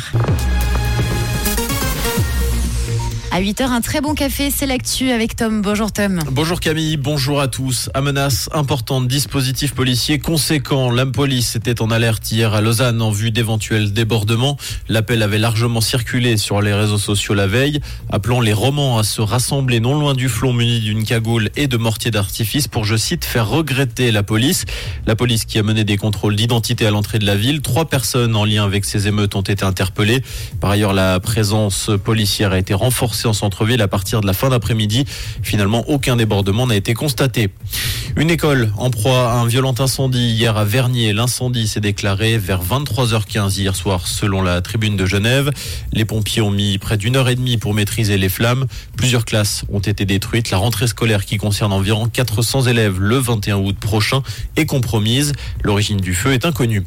20h. À 8h, un très bon café, c'est l'actu avec Tom. Bonjour Tom. Bonjour Camille, bonjour à tous. À menace importante, dispositif policier conséquent. La police était en alerte hier à Lausanne en vue d'éventuels débordements. L'appel avait largement circulé sur les réseaux sociaux la veille, appelant les romans à se rassembler non loin du flon muni d'une cagoule et de mortiers d'artifice pour, je cite, faire regretter la police. La police qui a mené des contrôles d'identité à l'entrée de la ville. Trois personnes en lien avec ces émeutes ont été interpellées. Par ailleurs, la présence policière a été renforcée en centre-ville à partir de la fin d'après-midi. Finalement, aucun débordement n'a été constaté. Une école en proie à un violent incendie hier à Vernier. L'incendie s'est déclaré vers 23h15 hier soir selon la tribune de Genève. Les pompiers ont mis près d'une heure et demie pour maîtriser les flammes. Plusieurs classes ont été détruites. La rentrée scolaire qui concerne environ 400 élèves le 21 août prochain est compromise. L'origine du feu est inconnue.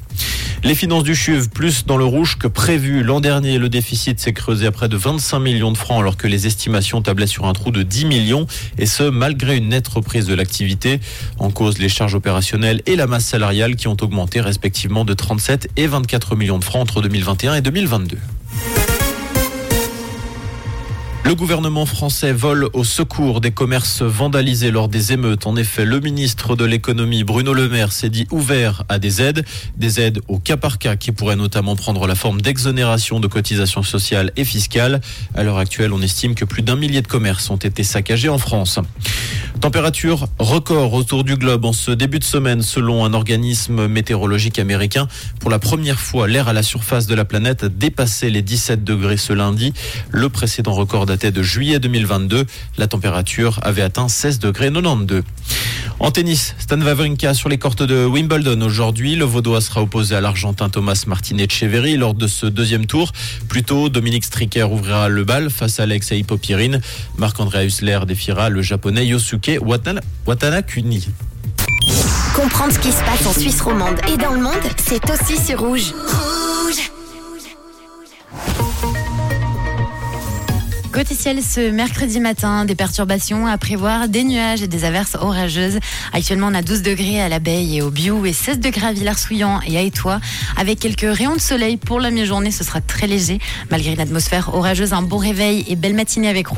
Les finances du CHUV, plus dans le rouge que prévu. L'an dernier, le déficit s'est creusé à près de 25 millions de francs alors que les estimations tablaient sur un trou de 10 millions et ce, malgré une nette reprise de l'activité. En cause, les charges opérationnelles et la masse salariale qui ont augmenté respectivement de 37 et 24 millions de francs entre 2021 et 2022. Le gouvernement français vole au secours des commerces vandalisés lors des émeutes. En effet, le ministre de l'économie Bruno Le Maire s'est dit ouvert à des aides, des aides au cas par cas qui pourraient notamment prendre la forme d'exonération de cotisations sociales et fiscales. À l'heure actuelle, on estime que plus d'un millier de commerces ont été saccagés en France. Température record autour du globe en ce début de semaine selon un organisme météorologique américain. Pour la première fois, l'air à la surface de la planète a dépassé les 17 degrés ce lundi. Le précédent record datait de juillet 2022. La température avait atteint 16 degrés 92. En tennis, Stan Wawrinka sur les cortes de Wimbledon aujourd'hui. Le Vaudois sera opposé à l'Argentin Thomas Martinet Cheveri lors de ce deuxième tour. Plus tôt, Dominique Stricker ouvrira le bal face à Alex Popirine. Marc-André Hussler défiera le japonais Yosuke Watanakuni. Comprendre ce qui se passe en Suisse romande et dans le monde, c'est aussi sur Rouge. Côté ciel ce mercredi matin, des perturbations à prévoir, des nuages et des averses orageuses. Actuellement, on a 12 degrés à l'abeille et au Biou et 16 degrés à Villars-Souillan et à Étoile. Avec quelques rayons de soleil pour la mi-journée, ce sera très léger. Malgré une atmosphère orageuse, un bon réveil et belle matinée avec